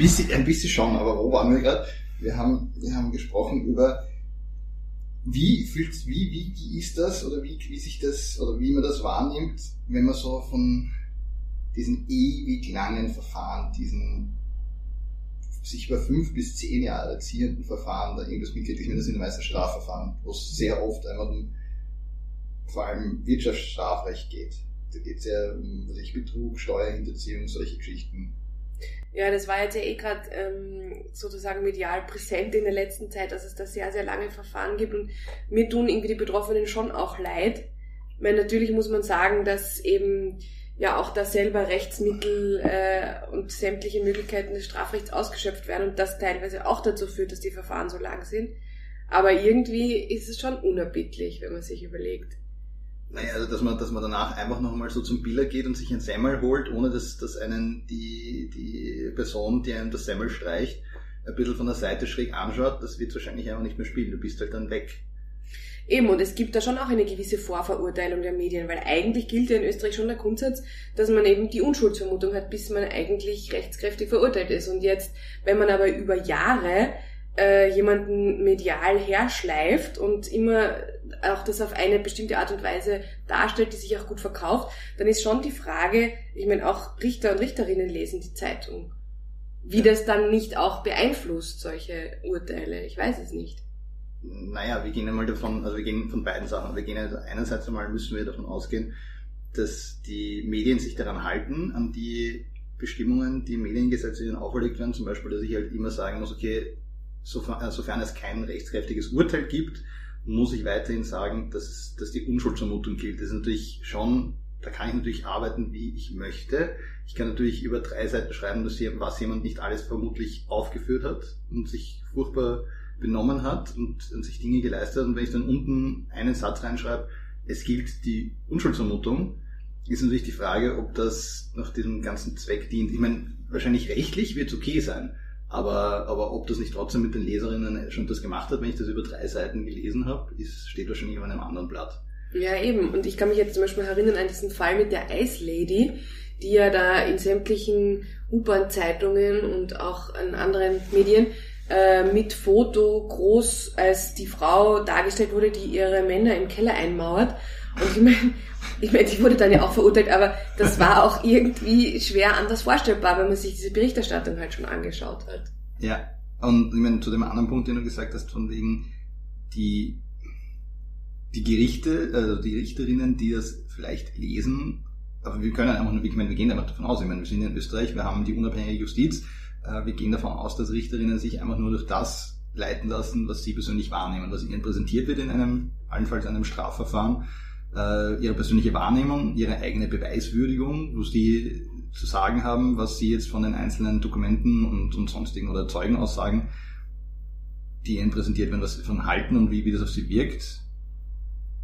bisschen, ein bisschen schon, aber wo waren wir gerade? Wir haben, wir haben gesprochen über, wie fühlt, wie, wie, wie ist das oder wie, wie sich das, oder wie man das wahrnimmt, wenn man so von diesen ewig langen Verfahren, diesen sich über fünf bis zehn Jahre ziehenden Verfahren da irgendwas mitkriegt. Ich meine, das sind die meisten Strafverfahren, wo es sehr oft einmal um vor allem Wirtschaftsstrafrecht geht. Da geht es ja um Betrug, Steuerhinterziehung, solche Geschichten. Ja, das war jetzt ja eh gerade ähm, sozusagen medial präsent in der letzten Zeit, dass es da sehr, sehr lange Verfahren gibt und mir tun irgendwie die Betroffenen schon auch leid. Ich meine, natürlich muss man sagen, dass eben ja auch da selber Rechtsmittel äh, und sämtliche Möglichkeiten des Strafrechts ausgeschöpft werden und das teilweise auch dazu führt, dass die Verfahren so lang sind. Aber irgendwie ist es schon unerbittlich, wenn man sich überlegt. Naja, also dass man, dass man danach einfach nochmal so zum Biller geht und sich ein Semmel holt, ohne dass, dass einen die, die Person, die einem das Semmel streicht, ein bisschen von der Seite schräg anschaut, das wird wahrscheinlich einfach nicht mehr spielen. Du bist halt dann weg. Eben, und es gibt da schon auch eine gewisse Vorverurteilung der Medien, weil eigentlich gilt ja in Österreich schon der Grundsatz, dass man eben die Unschuldsvermutung hat, bis man eigentlich rechtskräftig verurteilt ist. Und jetzt, wenn man aber über Jahre äh, jemanden medial herschleift und immer auch das auf eine bestimmte Art und Weise darstellt, die sich auch gut verkauft, dann ist schon die Frage, ich meine, auch Richter und Richterinnen lesen die Zeitung. Wie das dann nicht auch beeinflusst, solche Urteile, ich weiß es nicht. Naja, wir gehen einmal davon, also wir gehen von beiden Sachen. Wir gehen also einerseits einmal müssen wir davon ausgehen, dass die Medien sich daran halten, an die Bestimmungen, die im Mediengesetz ihnen auferlegt werden, zum Beispiel, dass ich halt immer sagen muss, okay, sofern, äh, sofern es kein rechtskräftiges Urteil gibt, muss ich weiterhin sagen, dass, dass die Unschuldsvermutung gilt. Das ist natürlich schon, da kann ich natürlich arbeiten, wie ich möchte. Ich kann natürlich über drei Seiten schreiben, was jemand nicht alles vermutlich aufgeführt hat und sich furchtbar benommen hat und, und sich Dinge geleistet hat. Und wenn ich dann unten einen Satz reinschreibe, es gilt die Unschuldsvermutung, ist natürlich die Frage, ob das nach diesem ganzen Zweck dient. Ich meine, wahrscheinlich rechtlich wird es okay sein. Aber, aber ob das nicht trotzdem mit den Leserinnen schon das gemacht hat, wenn ich das über drei Seiten gelesen habe, ist, steht wahrscheinlich auf einem anderen Blatt. Ja, eben. Und ich kann mich jetzt zum Beispiel erinnern an diesen Fall mit der Ice Lady, die ja da in sämtlichen U-Bahn-Zeitungen und auch an anderen Medien äh, mit Foto groß als die Frau dargestellt wurde, die ihre Männer im Keller einmauert. Und ich meine, ich meine, die wurde dann ja auch verurteilt, aber das war auch irgendwie schwer anders vorstellbar, wenn man sich diese Berichterstattung halt schon angeschaut hat. Ja, und ich meine, zu dem anderen Punkt, den du gesagt hast, von wegen die, die Gerichte, also die Richterinnen, die das vielleicht lesen, aber wir können einfach nur, ich meine, wir gehen einfach davon aus, ich meine, wir sind in Österreich, wir haben die unabhängige Justiz, äh, wir gehen davon aus, dass Richterinnen sich einfach nur durch das leiten lassen, was sie persönlich wahrnehmen, was ihnen präsentiert wird in einem, allenfalls einem Strafverfahren äh, ihre persönliche Wahrnehmung, ihre eigene Beweiswürdigung, wo sie zu sagen haben, was sie jetzt von den einzelnen Dokumenten und, und sonstigen oder Zeugenaussagen, die ihnen präsentiert werden, was sie davon halten und wie, wie das auf sie wirkt.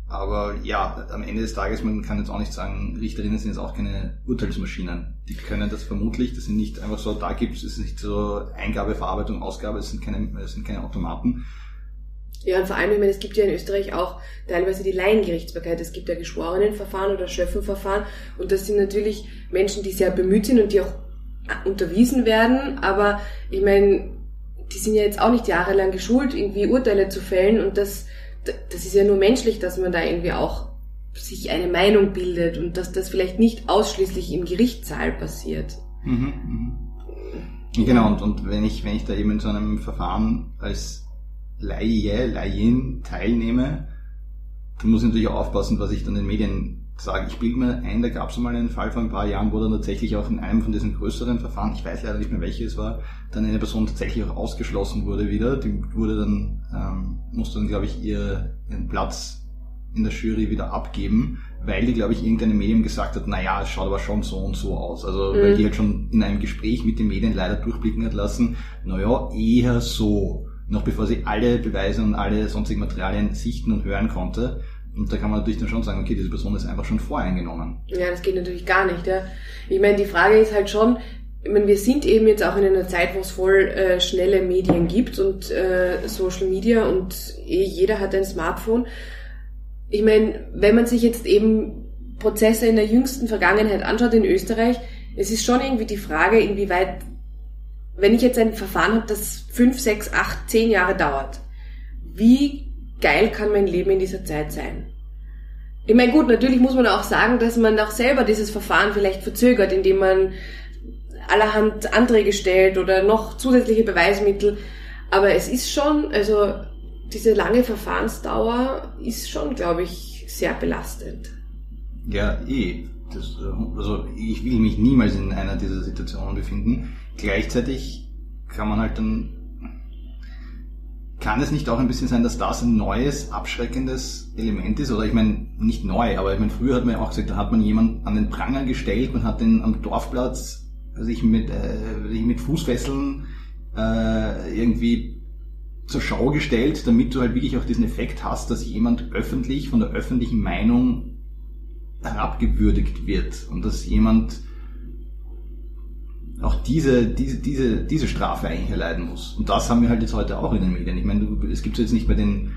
Aber ja, am Ende des Tages, man kann jetzt auch nicht sagen, Richterinnen sind jetzt auch keine Urteilsmaschinen. Die können das vermutlich, das sind nicht einfach so, da gibt es, nicht so Eingabe, Verarbeitung, Ausgabe, es sind keine, es sind keine Automaten, ja, und vor allem, ich meine, es gibt ja in Österreich auch teilweise die Laiengerichtsbarkeit. Es gibt ja Geschworenenverfahren oder Schöffenverfahren. Und das sind natürlich Menschen, die sehr bemüht sind und die auch unterwiesen werden. Aber ich meine, die sind ja jetzt auch nicht jahrelang geschult, irgendwie Urteile zu fällen. Und das, das ist ja nur menschlich, dass man da irgendwie auch sich eine Meinung bildet und dass das vielleicht nicht ausschließlich im Gerichtssaal passiert. Mhm, mh. Genau, und, und wenn ich, wenn ich da eben in so einem Verfahren als Laie, Laien teilnehme, dann muss ich natürlich auch aufpassen, was ich dann den Medien sage. Ich bilde mir ein, da gab es mal einen Fall vor ein paar Jahren, wo dann tatsächlich auch in einem von diesen größeren Verfahren, ich weiß leider nicht mehr welches es war, dann eine Person tatsächlich auch ausgeschlossen wurde wieder. Die wurde dann, ähm, musste dann, glaube ich, ihr, ihren Platz in der Jury wieder abgeben, weil die, glaube ich, irgendeinem Medium gesagt hat, naja, es schaut aber schon so und so aus. Also, mhm. weil die halt schon in einem Gespräch mit den Medien leider durchblicken hat lassen, naja, eher so noch bevor sie alle Beweise und alle sonstigen Materialien sichten und hören konnte. Und da kann man natürlich dann schon sagen, okay, diese Person ist einfach schon voreingenommen. Ja, das geht natürlich gar nicht. Ja. Ich meine, die Frage ist halt schon, ich meine, wir sind eben jetzt auch in einer Zeit, wo es voll äh, schnelle Medien gibt und äh, Social Media und eh jeder hat ein Smartphone. Ich meine, wenn man sich jetzt eben Prozesse in der jüngsten Vergangenheit anschaut in Österreich, es ist schon irgendwie die Frage, inwieweit wenn ich jetzt ein Verfahren habe, das fünf, sechs, acht, zehn Jahre dauert, wie geil kann mein Leben in dieser Zeit sein? Ich meine, gut, natürlich muss man auch sagen, dass man auch selber dieses Verfahren vielleicht verzögert, indem man allerhand Anträge stellt oder noch zusätzliche Beweismittel. Aber es ist schon, also diese lange Verfahrensdauer ist schon, glaube ich, sehr belastend. Ja, eh. Das, also ich will mich niemals in einer dieser Situationen befinden. Gleichzeitig kann man halt dann kann es nicht auch ein bisschen sein, dass das ein neues, abschreckendes Element ist? Oder ich meine, nicht neu, aber ich meine, früher hat man ja auch gesagt, da hat man jemanden an den Pranger gestellt, man hat den am Dorfplatz sich mit, äh, sich mit Fußfesseln äh, irgendwie zur Schau gestellt, damit du halt wirklich auch diesen Effekt hast, dass jemand öffentlich von der öffentlichen Meinung herabgewürdigt wird und dass jemand auch diese, diese, diese, diese Strafe eigentlich erleiden muss. Und das haben wir halt jetzt heute auch in den Medien. Ich meine, es gibt jetzt nicht mehr den,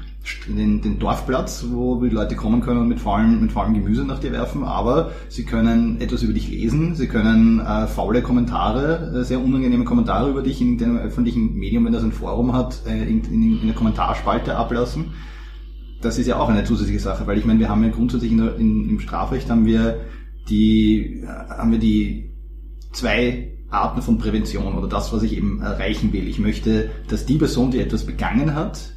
den, den Dorfplatz, wo die Leute kommen können und mit faulem, mit faulem Gemüse nach dir werfen, aber sie können etwas über dich lesen, sie können äh, faule Kommentare, äh, sehr unangenehme Kommentare über dich in dem öffentlichen Medium, wenn das ein Forum hat, äh, in, in, in der Kommentarspalte ablassen. Das ist ja auch eine zusätzliche Sache, weil ich meine, wir haben ja grundsätzlich in in, im Strafrecht haben wir die, haben wir die zwei Arten von Prävention oder das, was ich eben erreichen will. Ich möchte, dass die Person, die etwas begangen hat,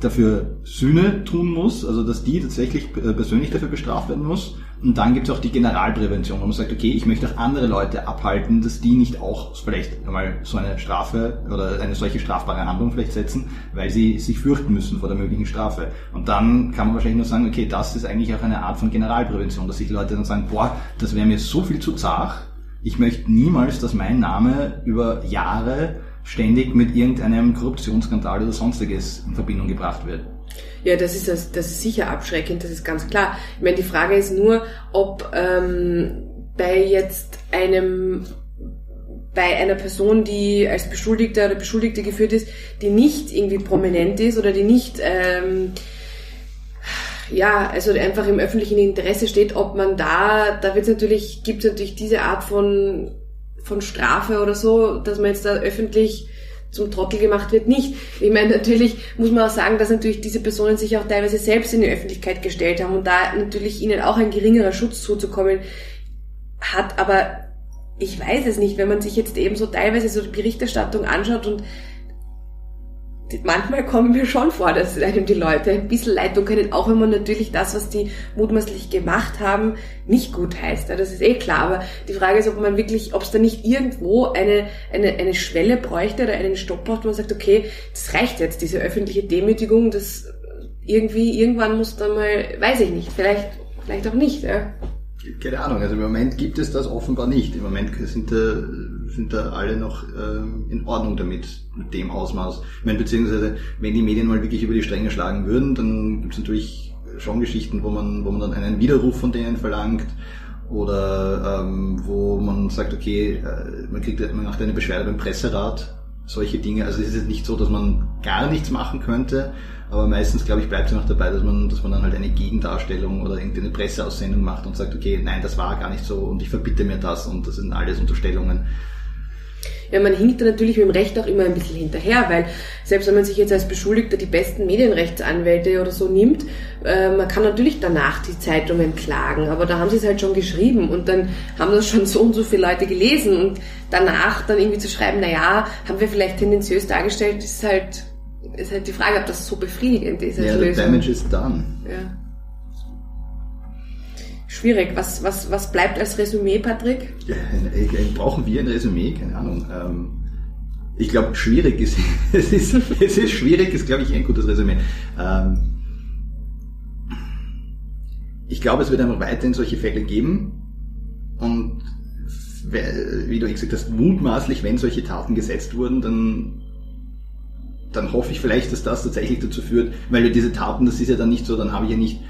dafür Sühne tun muss, also dass die tatsächlich äh, persönlich dafür bestraft werden muss. Und dann gibt es auch die Generalprävention, wo man sagt, okay, ich möchte auch andere Leute abhalten, dass die nicht auch vielleicht einmal so eine Strafe oder eine solche strafbare Handlung vielleicht setzen, weil sie sich fürchten müssen vor der möglichen Strafe. Und dann kann man wahrscheinlich nur sagen, okay, das ist eigentlich auch eine Art von Generalprävention, dass sich Leute dann sagen, boah, das wäre mir so viel zu zart, ich möchte niemals, dass mein Name über Jahre ständig mit irgendeinem Korruptionsskandal oder sonstiges in Verbindung gebracht wird. Ja, das ist, das, ist sicher abschreckend, das ist ganz klar. Ich meine, die Frage ist nur, ob ähm, bei jetzt einem bei einer Person, die als Beschuldigter oder Beschuldigte geführt ist, die nicht irgendwie prominent ist oder die nicht ähm, ja, also einfach im öffentlichen Interesse steht, ob man da, da wird natürlich, gibt natürlich diese Art von, von Strafe oder so, dass man jetzt da öffentlich zum Trottel gemacht wird, nicht. Ich meine, natürlich muss man auch sagen, dass natürlich diese Personen sich auch teilweise selbst in die Öffentlichkeit gestellt haben und da natürlich ihnen auch ein geringerer Schutz zuzukommen hat, aber ich weiß es nicht, wenn man sich jetzt eben so teilweise so die Berichterstattung anschaut und manchmal kommen mir schon vor, dass einem die Leute ein bisschen leid tun können, auch wenn man natürlich das, was die mutmaßlich gemacht haben, nicht gut heißt. Das ist eh klar. Aber die Frage ist, ob man wirklich, ob es da nicht irgendwo eine, eine, eine Schwelle bräuchte oder einen Stopp braucht, wo man sagt, okay, das reicht jetzt, diese öffentliche Demütigung, das irgendwie, irgendwann muss da mal, weiß ich nicht, vielleicht, vielleicht auch nicht, ja. Keine Ahnung, also im Moment gibt es das offenbar nicht. Im Moment sind da, sind da alle noch ähm, in Ordnung damit, mit dem Ausmaß. Ich meine, beziehungsweise, wenn die Medien mal wirklich über die Stränge schlagen würden, dann gibt es natürlich schon Geschichten, wo man, wo man dann einen Widerruf von denen verlangt oder ähm, wo man sagt, okay, äh, man kriegt man macht eine Beschwerde beim Presserat, solche Dinge. Also es ist nicht so, dass man gar nichts machen könnte, aber meistens, glaube ich, bleibt es noch dabei, dass man, dass man dann halt eine Gegendarstellung oder irgendeine Presseaussendung macht und sagt, okay, nein, das war gar nicht so und ich verbitte mir das und das sind alles Unterstellungen. Ja, man hinkt da natürlich mit dem Recht auch immer ein bisschen hinterher, weil selbst wenn man sich jetzt als Beschuldigter die besten Medienrechtsanwälte oder so nimmt, äh, man kann natürlich danach die Zeitungen klagen, aber da haben sie es halt schon geschrieben und dann haben das schon so und so viele Leute gelesen und danach dann irgendwie zu schreiben, na ja, haben wir vielleicht tendenziös dargestellt, ist halt ist halt die Frage, ob das so befriedigend ist. Ja, the damage is done. Ja. Schwierig. Was, was, was bleibt als Resümee, Patrick? Brauchen wir ein Resümee? Keine Ahnung. Ähm, ich glaube, schwierig ist, es ist, es ist schwierig, ist glaube ich ein gutes Resümee. Ähm, ich glaube, es wird einfach weiterhin solche Fälle geben und wie du gesagt hast, mutmaßlich, wenn solche Taten gesetzt wurden, dann dann hoffe ich vielleicht, dass das tatsächlich dazu führt, weil wir diese Taten, das ist ja dann nicht so, dann habe ich ja nicht,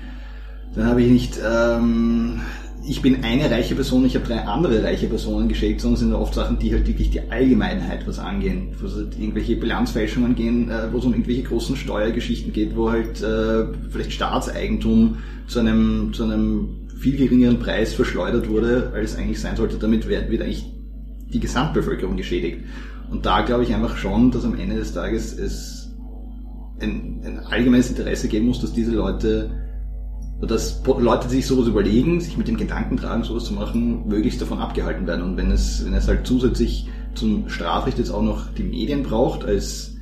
dann habe ich nicht, ähm, ich bin eine reiche Person, ich habe drei andere reiche Personen geschickt, sondern es sind oft Sachen, die halt wirklich die Allgemeinheit was angehen, wo es halt irgendwelche Bilanzfälschungen gehen, äh, wo es um irgendwelche großen Steuergeschichten geht, wo halt äh, vielleicht Staatseigentum zu einem, zu einem viel geringeren Preis verschleudert wurde, als eigentlich sein sollte. Damit wird eigentlich die Gesamtbevölkerung geschädigt. Und da glaube ich einfach schon, dass am Ende des Tages es ein, ein allgemeines Interesse geben muss, dass diese Leute, dass Leute, die sich sowas überlegen, sich mit dem Gedanken tragen, sowas zu machen, möglichst davon abgehalten werden. Und wenn es, wenn es halt zusätzlich zum Strafrecht jetzt auch noch die Medien braucht als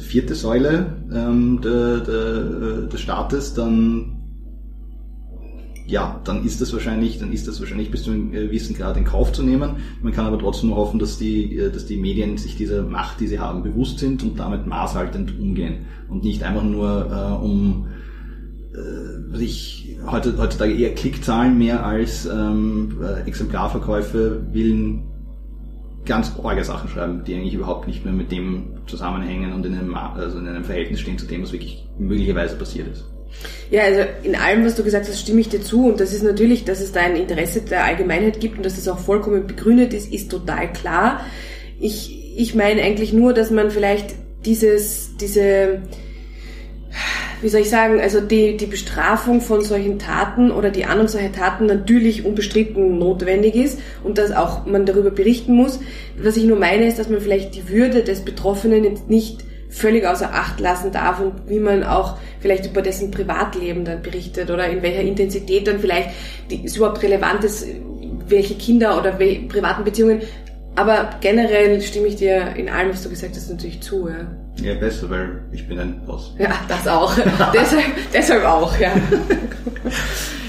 vierte Säule ähm, der, der, des Staates, dann ja, dann ist das wahrscheinlich, dann ist das wahrscheinlich bis zu einem gewissen Grad in Kauf zu nehmen. Man kann aber trotzdem nur hoffen, dass die, äh, dass die Medien sich dieser Macht, die sie haben, bewusst sind und damit maßhaltend umgehen und nicht einfach nur äh, um äh, sich heutzutage eher Klickzahlen mehr als ähm, äh, Exemplarverkäufe willen ganz orge Sachen schreiben, die eigentlich überhaupt nicht mehr mit dem zusammenhängen und in einem, also in einem Verhältnis stehen zu dem, was wirklich möglicherweise passiert ist. Ja, also in allem, was du gesagt hast, stimme ich dir zu. Und das ist natürlich, dass es da ein Interesse der Allgemeinheit gibt und dass das auch vollkommen begründet ist, ist total klar. Ich, ich meine eigentlich nur, dass man vielleicht dieses, diese, wie soll ich sagen, also die, die Bestrafung von solchen Taten oder die Ahndung solcher Taten natürlich unbestritten notwendig ist und dass auch man darüber berichten muss. Was ich nur meine, ist, dass man vielleicht die Würde des Betroffenen jetzt nicht völlig außer Acht lassen darf und wie man auch vielleicht über dessen Privatleben dann berichtet oder in welcher Intensität dann vielleicht die, ist überhaupt relevant ist, welche Kinder oder welche privaten Beziehungen. Aber generell stimme ich dir in allem, was du gesagt hast, natürlich zu. Ja, ja besser, weil ich bin ein Boss. Ja, das auch. deshalb, deshalb auch, ja.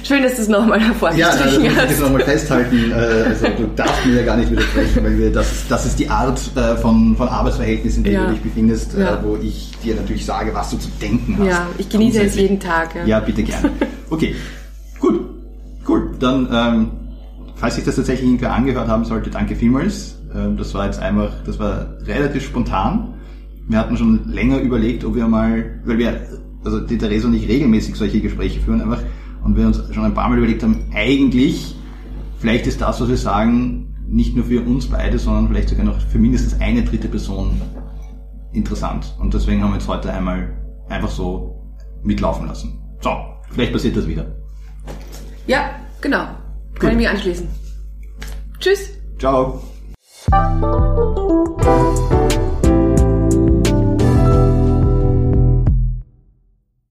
Schön, dass du es nochmal hervorgestrichen ja, also, hast. Ja, nochmal festhalten. Äh, also du darfst mir ja gar nicht widersprechen, weil wir, das, ist, das ist die Art äh, von, von Arbeitsverhältnissen, in denen ja. du dich befindest, äh, ja. wo ich dir natürlich sage, was du zu denken hast. Ja, ich genieße es jeden Tag. Ja, ja bitte gerne. Okay, gut, cool. Dann, ähm, falls sich das tatsächlich irgendwer angehört haben sollte, danke vielmals. Ähm, das war jetzt einfach, das war relativ spontan. Wir hatten schon länger überlegt, ob wir mal, weil wir, also die Therese und ich regelmäßig solche Gespräche führen, einfach und wir uns schon ein paar Mal überlegt haben, eigentlich, vielleicht ist das, was wir sagen, nicht nur für uns beide, sondern vielleicht sogar noch für mindestens eine dritte Person interessant. Und deswegen haben wir jetzt heute einmal einfach so mitlaufen lassen. So, vielleicht passiert das wieder. Ja, genau. Kann Gut. ich mich anschließen. Tschüss. Ciao.